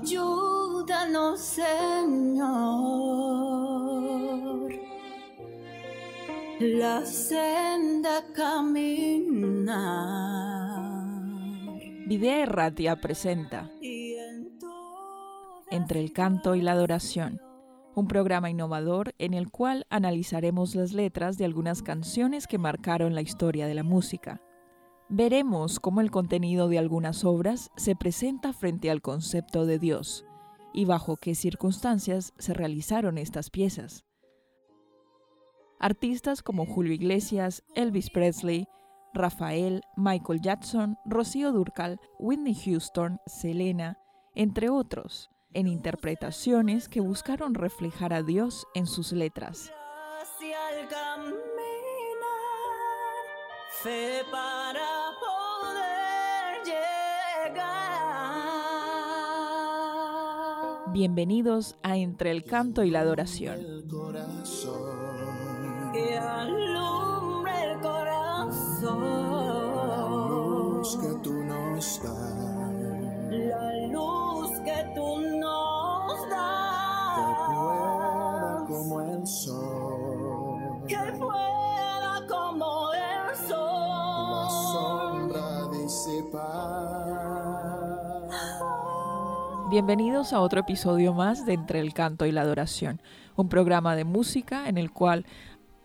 Ayúdanos, Señor, la senda caminar. Videa Erratia presenta Entre el canto y la adoración, un programa innovador en el cual analizaremos las letras de algunas canciones que marcaron la historia de la música. Veremos cómo el contenido de algunas obras se presenta frente al concepto de Dios y bajo qué circunstancias se realizaron estas piezas. Artistas como Julio Iglesias, Elvis Presley, Rafael, Michael Jackson, Rocío Durcal, Whitney Houston, Selena, entre otros, en interpretaciones que buscaron reflejar a Dios en sus letras. Fe para poder llegar. Bienvenidos a Entre el Canto y la Adoración. El corazón. que tú nos das. La luz que tú nos das. Que pueda como el sol. Que pueda como el sol. La sombra disipar. Bienvenidos a otro episodio más de Entre el Canto y la Adoración, un programa de música en el cual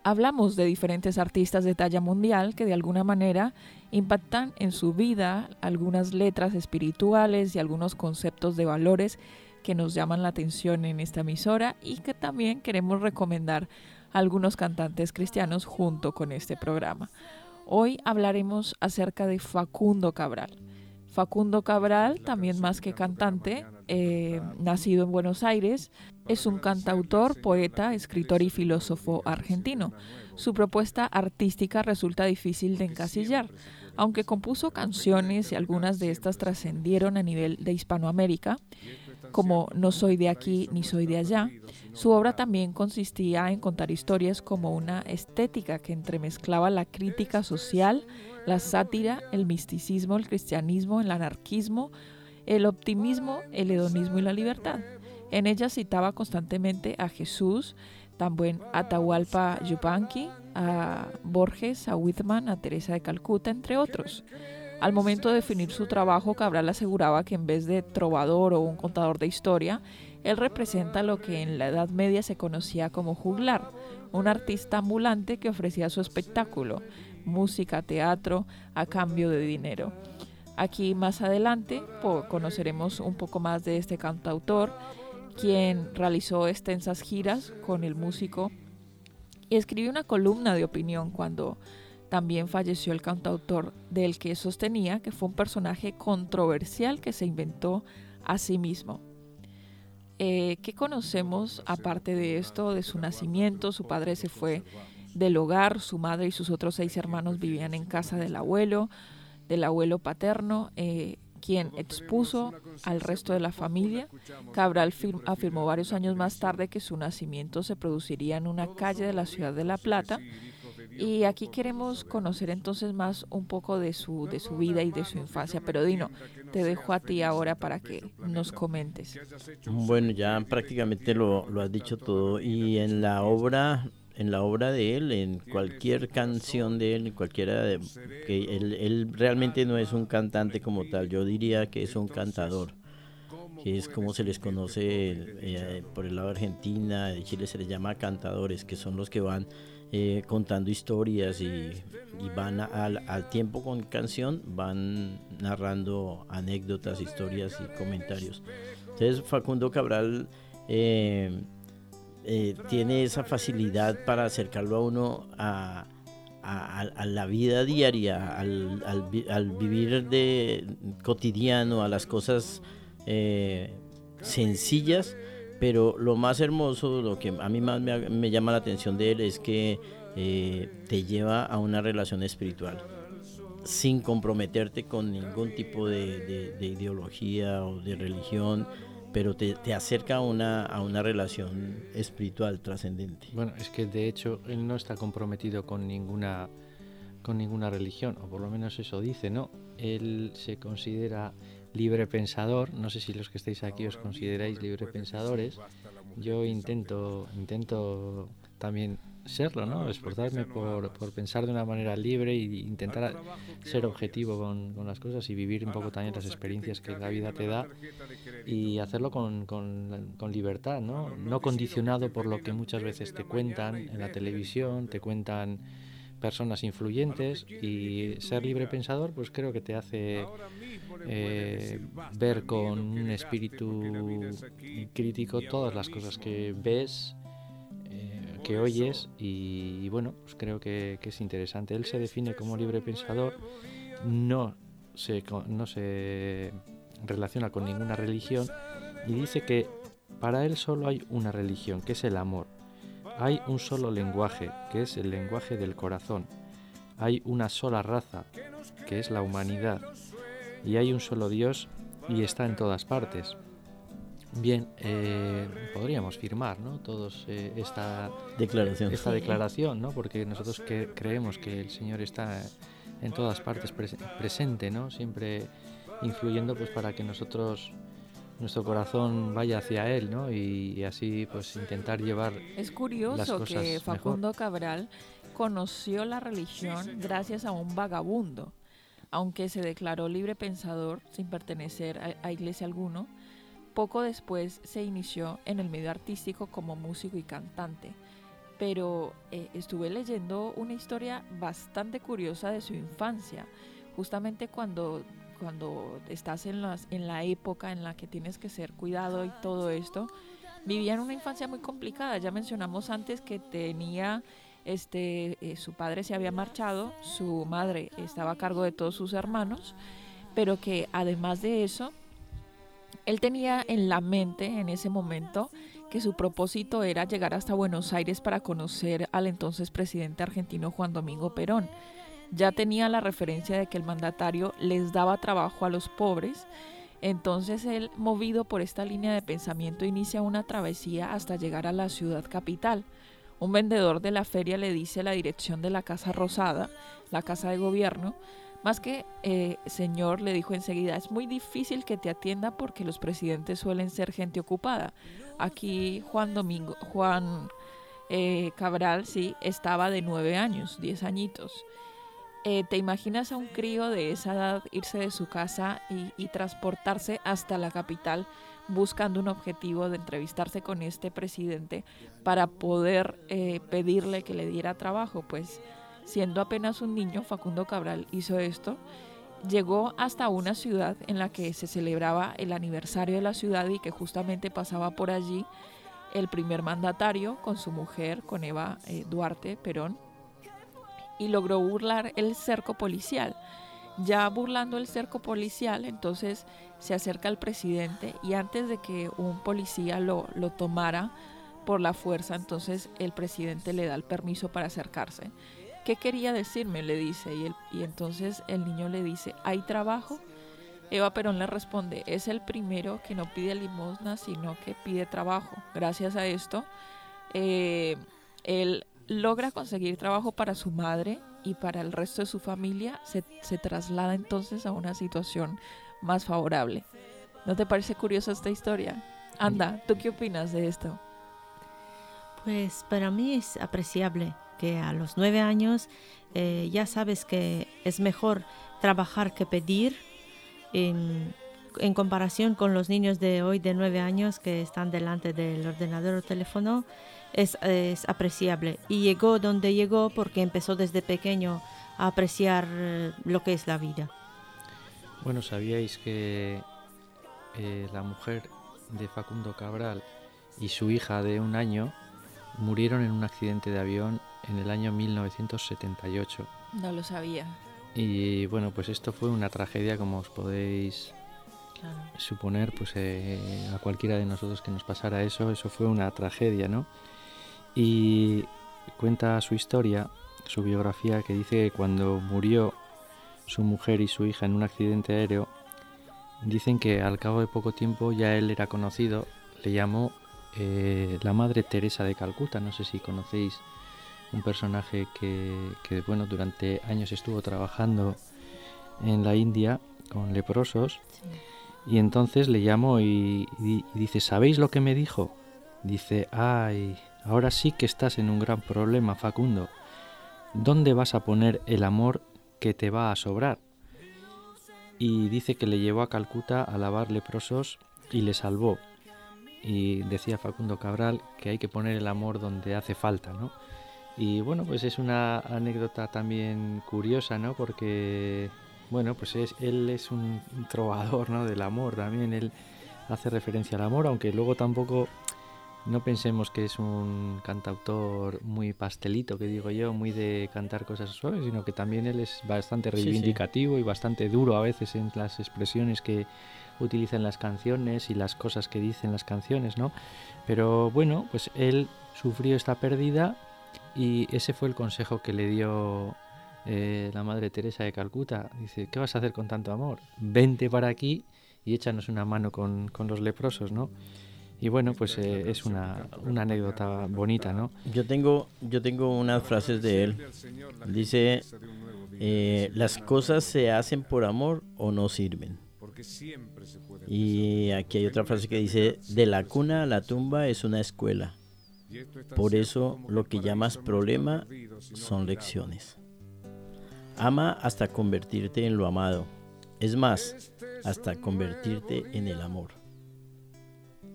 hablamos de diferentes artistas de talla mundial que de alguna manera impactan en su vida algunas letras espirituales y algunos conceptos de valores que nos llaman la atención en esta emisora y que también queremos recomendar a algunos cantantes cristianos junto con este programa. Hoy hablaremos acerca de Facundo Cabral. Facundo Cabral, también más que cantante, eh, nacido en Buenos Aires, es un cantautor, poeta, escritor y filósofo argentino. Su propuesta artística resulta difícil de encasillar, aunque compuso canciones y algunas de estas trascendieron a nivel de Hispanoamérica, como No soy de aquí ni soy de allá. Su obra también consistía en contar historias como una estética que entremezclaba la crítica social, la sátira, el misticismo, el cristianismo, el anarquismo, el optimismo, el hedonismo y la libertad. En ella citaba constantemente a Jesús, también a Atahualpa Yupanqui, a Borges, a Whitman, a Teresa de Calcuta, entre otros. Al momento de definir su trabajo, Cabral aseguraba que en vez de trovador o un contador de historia, él representa lo que en la Edad Media se conocía como juglar, un artista ambulante que ofrecía su espectáculo, música, teatro, a cambio de dinero. Aquí más adelante conoceremos un poco más de este cantautor, quien realizó extensas giras con el músico y escribió una columna de opinión cuando también falleció el cantautor del que sostenía que fue un personaje controversial que se inventó a sí mismo. Eh, ¿Qué conocemos aparte de esto, de su nacimiento? Su padre se fue del hogar, su madre y sus otros seis hermanos vivían en casa del abuelo, del abuelo paterno, eh, quien expuso al resto de la familia. Cabral afirmó varios años más tarde que su nacimiento se produciría en una calle de la ciudad de La Plata. Y aquí queremos conocer entonces más un poco de su, de su vida y de su infancia. Pero Dino, te dejo a ti ahora para que nos comentes. Bueno, ya prácticamente lo, lo has dicho todo. Y en la obra en la obra de él, en cualquier canción de él, cualquiera de, que él, él, realmente no es un cantante como tal, yo diría que es un cantador, que es como se les conoce eh, por el lado de Argentina, de Chile se les llama cantadores, que son los que van eh, contando historias y, y van al, al, tiempo con canción, van narrando anécdotas, historias y comentarios. Entonces Facundo Cabral... Eh, eh, tiene esa facilidad para acercarlo a uno a, la vida diaria, al, vivir de cotidiano, a las cosas eh, sencillas, pero lo más hermoso, lo que a mí más me, llama la atención de él es que eh, te lleva a una relación espiritual. sin comprometerte con ningún tipo de ideología o de religión, pero te, te acerca a una, a una relación espiritual trascendente. Bueno, es que de hecho él no está comprometido con ninguna con ninguna religión, o por lo menos eso dice, ¿no? Él se considera libre pensador, no sé si los que estáis aquí os consideráis libre pensadores. Yo intento intento también serlo, ¿no? Esforzarme por, por pensar de una manera libre e intentar ser objetivo con, con las cosas y vivir un poco también las experiencias que la vida te da y hacerlo con, con- con libertad, ¿no? No condicionado por lo que muchas veces te cuentan en la televisión, te cuentan personas influyentes y ser libre pensador pues creo que te hace eh, ver con un espíritu crítico todas las cosas que ves que oyes y, y bueno pues creo que, que es interesante él se define como libre pensador no se, no se relaciona con ninguna religión y dice que para él solo hay una religión, que es el amor. Hay un solo lenguaje, que es el lenguaje del corazón. Hay una sola raza, que es la humanidad. Y hay un solo Dios y está en todas partes. Bien, eh, podríamos firmar, ¿no? Todos eh, esta Declaración. esta declaración, ¿no? Porque nosotros que creemos que el Señor está en todas partes pres- presente, ¿no? Siempre influyendo pues para que nosotros nuestro corazón vaya hacia él, ¿no? Y, y así pues intentar llevar Es las curioso cosas que mejor. Facundo Cabral conoció la religión gracias a un vagabundo, aunque se declaró libre pensador sin pertenecer a, a iglesia alguno. Poco después se inició en el medio artístico como músico y cantante. Pero eh, estuve leyendo una historia bastante curiosa de su infancia, justamente cuando, cuando estás en, en la época en la que tienes que ser cuidado y todo esto, vivían una infancia muy complicada. Ya mencionamos antes que tenía, este, eh, su padre se había marchado, su madre estaba a cargo de todos sus hermanos, pero que además de eso, él tenía en la mente en ese momento que su propósito era llegar hasta Buenos Aires para conocer al entonces presidente argentino Juan Domingo Perón. Ya tenía la referencia de que el mandatario les daba trabajo a los pobres entonces él, movido por esta línea de pensamiento, inicia una travesía hasta llegar a la ciudad capital. Un vendedor de la feria le dice la dirección de la Casa Rosada, la casa de gobierno, más que eh, señor, le dijo enseguida, es muy difícil que te atienda porque los presidentes suelen ser gente ocupada. Aquí Juan Domingo, Juan eh, Cabral, sí, estaba de nueve años, diez añitos. Eh, ¿Te imaginas a un crío de esa edad irse de su casa y, transportarse hasta la capital buscando un objetivo de entrevistarse con este presidente para poder eh, pedirle que le diera trabajo? Pues siendo apenas un niño, Facundo Cabral hizo esto. Llegó hasta una ciudad en la que se celebraba el aniversario de la ciudad y que justamente pasaba por allí el primer mandatario con su mujer, con Eva eh, Duarte Perón y logró burlar el cerco policial. Ya burlando el cerco policial, entonces se acerca al presidente y antes de que un policía lo, lo tomara por la fuerza, entonces el presidente le da el permiso para acercarse. ¿Qué quería decirme? Le dice. Y, y entonces el niño le dice, ¿hay trabajo? Eva Perón le responde, es el primero que no pide limosna, sino que pide trabajo. Gracias a esto, eh, él logra conseguir trabajo para su madre y para el resto de su familia. Se, se traslada entonces a una situación más favorable. ¿No te parece curiosa esta historia? Anda, ¿tú qué opinas de esto? Pues para mí es apreciable que a los nueve años eh, ya sabes que es mejor trabajar que pedir en, comparación con los niños de hoy de nueve años que están delante del ordenador o teléfono. Es, es apreciable y llegó donde llegó porque empezó desde pequeño a apreciar eh, lo que es la vida. Bueno, ¿sabíais que eh, la mujer de Facundo Cabral y su hija de un año murieron en un accidente de avión en el año 1978? No lo sabía. Y bueno, pues esto fue una tragedia, como os podéis suponer, pues eh, a cualquiera de nosotros que nos pasara eso, eso fue una tragedia, ¿no? Y cuenta su historia, su biografía, que dice que cuando murió su mujer y su hija en un accidente aéreo, dicen que al cabo de poco tiempo ya él era conocido, le llamó eh, la Madre Teresa de Calcuta, no sé si conocéis un personaje que, que, bueno, durante años estuvo trabajando en la India con leprosos y entonces le llamó y, y- y dice, ¿sabéis lo que me dijo? Dice, ay, ahora sí que estás en un gran problema, Facundo. ¿Dónde vas a poner el amor que te va a sobrar? Y dice que le llevó a Calcuta a lavar leprosos y le salvó. Y decía Facundo Cabral que hay que poner el amor donde hace falta, ¿no? Y bueno, pues es una anécdota también curiosa, ¿no? Porque, bueno, pues es, él es un trovador, ¿no? Del amor también, él hace referencia al amor, aunque luego tampoco no pensemos que es un cantautor muy pastelito, que digo yo, muy de cantar cosas suaves, sino que también él es bastante Sí, sí. reivindicativo y bastante duro a veces en las expresiones que utiliza en las canciones y las cosas que dice en las canciones, ¿no? Pero bueno, pues él sufrió esta pérdida y ese fue el consejo que le dio eh, la Madre Teresa de Calcuta. Dice, ¿qué vas a hacer con tanto amor? Vente para aquí y échanos una mano con, con los leprosos, ¿no? Y bueno, pues eh, es una, una anécdota bonita, ¿no? Yo tengo, yo tengo unas frases de él. Dice, eh, las cosas se hacen por amor o no sirven. Y aquí hay otra frase que dice, de la cuna a la tumba es una escuela. Por eso lo que llamas problema son lecciones. Ama hasta convertirte en lo amado. Es más, hasta convertirte en el amor.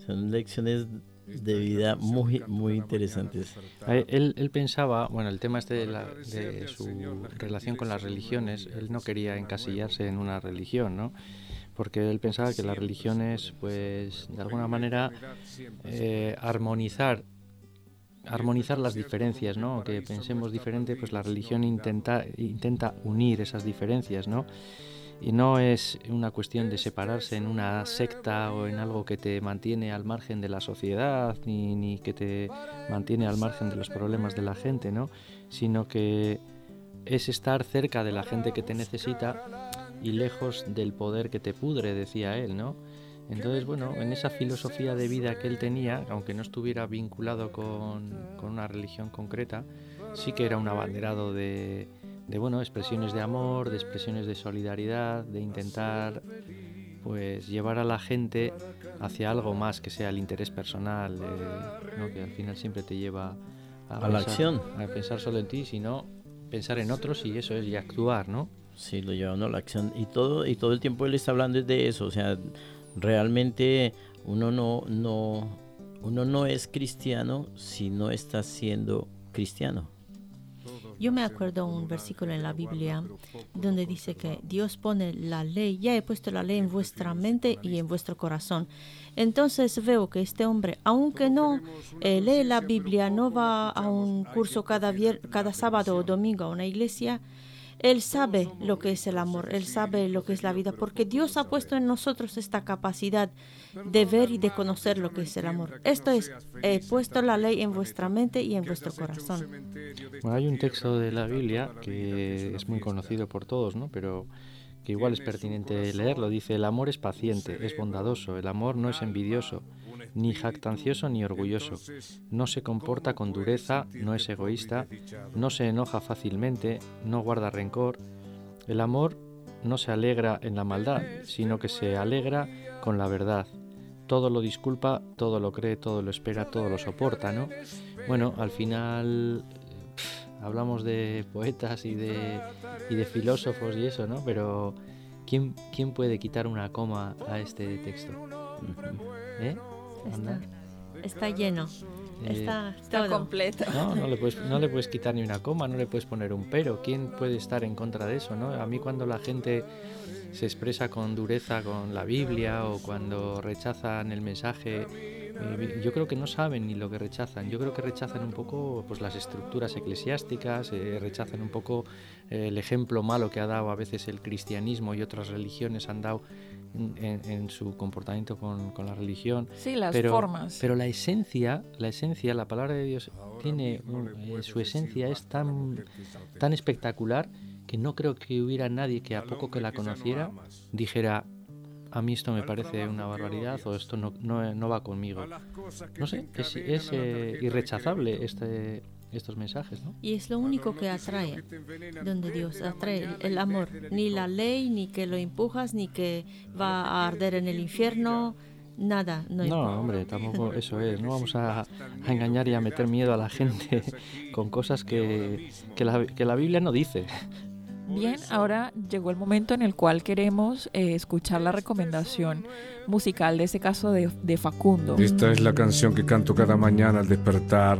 Son lecciones de vida muy, muy interesantes. Él, él pensaba, bueno, el tema este de, la- de su relación con las religiones, él no quería encasillarse en una religión, ¿no? Porque él pensaba que las religiones, pues, de alguna manera, eh, armonizar armonizar las diferencias, ¿no? Que pensemos diferente, pues la religión intenta, intenta unir esas diferencias, ¿no? Y no es una cuestión de separarse en una secta o en algo que te mantiene al margen de la sociedad, ni, ni que te mantiene al margen de los problemas de la gente, ¿no? Sino que es estar cerca de la gente que te necesita y lejos del poder que te pudre, decía él, ¿no? Entonces, bueno, en esa filosofía de vida que él tenía, aunque no estuviera vinculado con, con una religión concreta, sí que era un abanderado de, de, bueno, expresiones de amor, de expresiones de solidaridad, de intentar pues llevar a la gente hacia algo más que sea el interés personal, eh, ¿no? que al final siempre te lleva A la acción. a pensar solo en ti, sino pensar en otros y eso es y actuar, ¿no? Sí, lo lleva uno a la acción. Y todo, y todo el tiempo él está hablando de eso. O sea, realmente uno no, no, uno no es cristiano si no está siendo cristiano. Yo me acuerdo un versículo en la Biblia donde dice que Dios pone la ley, ya he puesto la ley en vuestra mente y en vuestro corazón. Entonces veo que este hombre, aunque no eh, lee la Biblia, no va a un curso cada, cada sábado o domingo a una iglesia, él sabe lo que es el amor, él sabe lo que es la vida, porque Dios ha puesto en nosotros esta capacidad de ver y de conocer lo que es el amor. Esto es, he puesto la ley en vuestra mente y en vuestro corazón. Bueno, hay un texto de la Biblia que es muy conocido por todos, ¿no? Pero que igual es pertinente leerlo. Dice, el amor es paciente, es bondadoso, el amor no es envidioso, ni jactancioso ni orgulloso, no se comporta con dureza, no es egoísta, no se enoja fácilmente, no guarda rencor. El amor no se alegra en la maldad, sino que se alegra con la verdad. Todo lo disculpa, todo lo cree, todo lo espera, todo lo soporta, ¿no? Bueno, al final pf, hablamos de poetas y de, y de filósofos y eso, ¿no? Pero ¿quién, ¿quién puede quitar una coma a este texto? ¿Eh? Está, está lleno, Eh, está, Está todo. completa. No, no le, puedes, no le puedes quitar ni una coma, no le puedes poner un pero. ¿Quién puede estar en contra de eso? ¿no? A mí cuando la gente se expresa con dureza con la Biblia o cuando rechazan el mensaje, eh, yo creo que no saben ni lo que rechazan. Yo creo que rechazan un poco pues, las estructuras eclesiásticas, eh, rechazan un poco eh, el ejemplo malo que ha dado a veces el cristianismo y otras religiones han dado en, su comportamiento con, con la religión Sí, las pero, formas. pero la esencia, la esencia, la palabra de Dios tiene un- eh, su esencia es tan tan espectacular que no creo que hubiera nadie que a poco que la conociera dijera, a mí esto me parece una barbaridad o esto no, no, no va conmigo. No sé, es, es eh, irrechazable este, estos mensajes, ¿no? Y es lo único que atrae, donde Dios atrae el- amor. Ni la ley, ni que lo empujas, ni que va a arder en el infierno, nada. No, No, importa. hombre, tampoco eso es. No vamos a, a engañar y a meter miedo a la gente con cosas que, que, la, que la Biblia no dice. Bien, ahora llegó el momento en el cual queremos eh, escuchar la recomendación musical de ese caso de, de Facundo. Esta es la canción que canto cada mañana al despertar.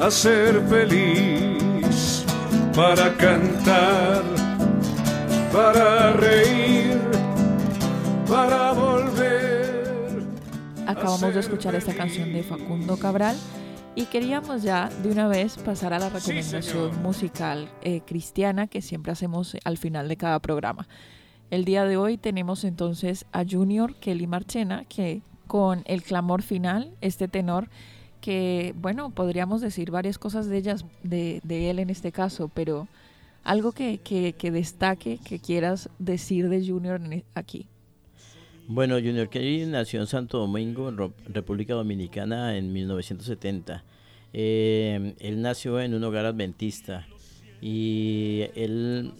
a ser feliz, para cantar, para reír, para volver. Acabamos de escuchar esta canción de Facundo Cabral Y queríamos ya de una vez pasar a la recomendación musical eh, cristiana que siempre hacemos al final de cada programa. El día de hoy tenemos entonces a Junior Kelly Marchena, que con el clamor final, este tenor, que bueno, podríamos decir varias cosas de ellas, de, él en este caso, pero algo que, que- que destaque, que quieras decir de Junior e, aquí. Bueno, Junior Kelly nació en Santo Domingo, República Dominicana, en 1970. Eh, él nació en un hogar adventista y él,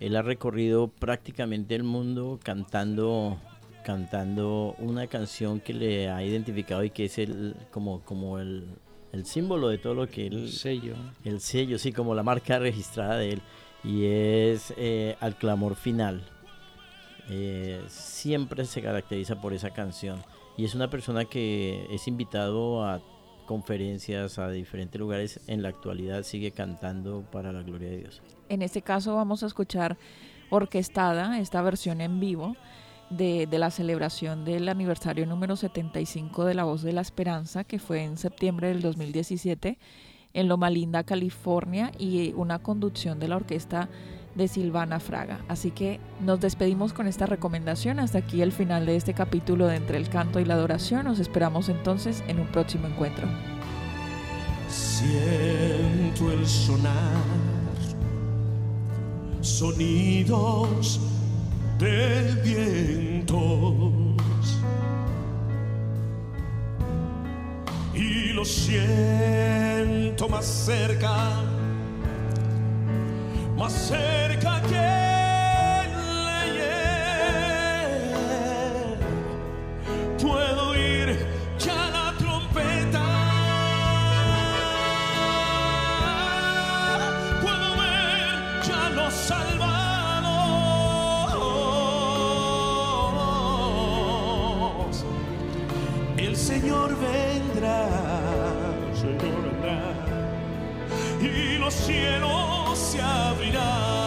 él ha recorrido prácticamente el mundo cantando, cantando una canción que le ha identificado y que es el, como, como el, el símbolo de todo lo que él, El sello. el sello, sí, como la marca registrada de él, y es eh, Al Clamor Final. Eh, siempre se caracteriza por esa canción, y es una persona que es invitado a conferencias a diferentes lugares, en la actualidad sigue cantando para la gloria de Dios. En este caso vamos a escuchar orquestada esta versión en vivo de, la celebración del aniversario número 75 de La Voz de la Esperanza, que fue en septiembre del 2017 en Loma Linda, California, y una conducción de la orquesta de Silvana Fraga. Así que nos despedimos con esta recomendación. Hasta aquí el final de este capítulo de Entre el Canto y la Adoración. Nos esperamos entonces en un próximo encuentro. Siento el sonar, sonidos de vientos. Y lo siento más cerca, más cerca que los cielos se abrirán.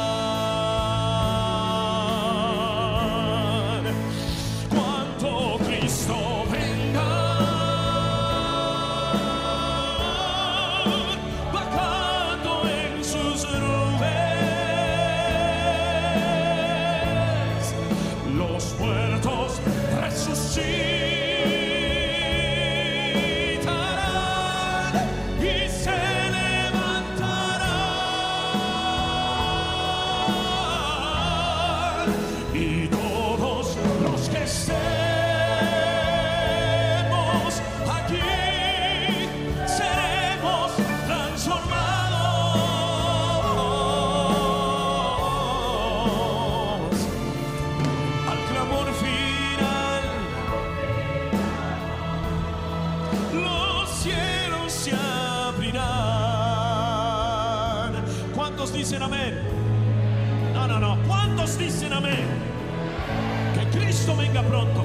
Cristo venga pronto.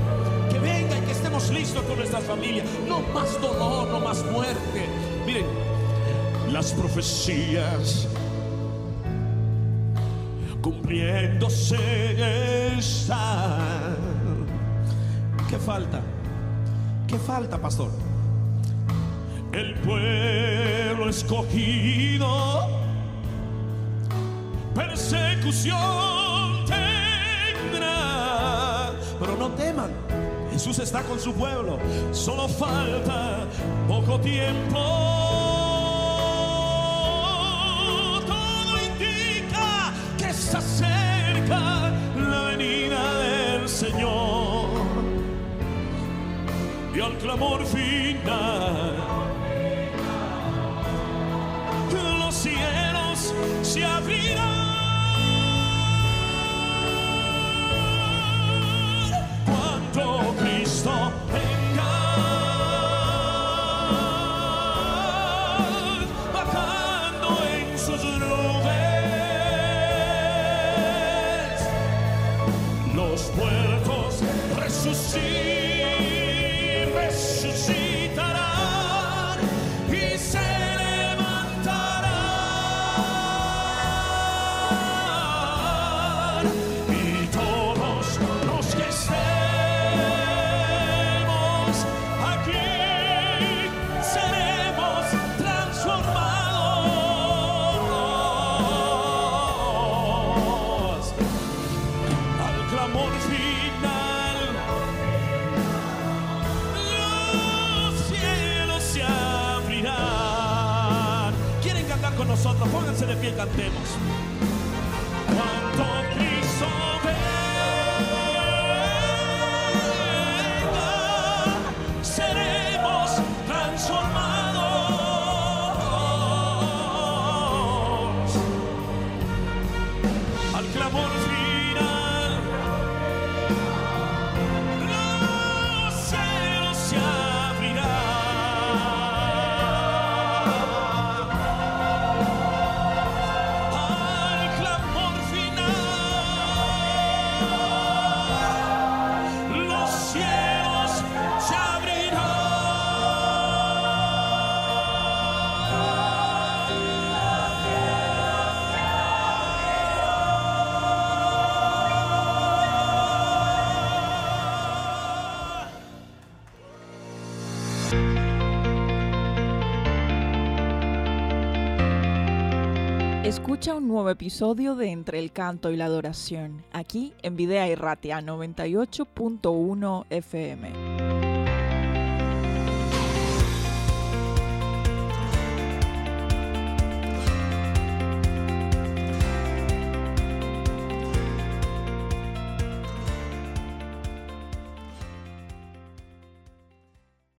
Que venga y que estemos listos con nuestras familias. No más dolor, no más muerte. Miren, las profecías cumpliéndose están. ¿Qué falta? ¿Qué falta, pastor? El pueblo escogido persecución teman, Jesús está con su pueblo. Solo falta poco tiempo. Todo indica que está cerca la venida del Señor. Y al clamor final, los cielos se abrirán see. Cantemos. Escucha un nuevo episodio de Entre el Canto y la Adoración, aquí en Videa y Ratia 98.1 FM.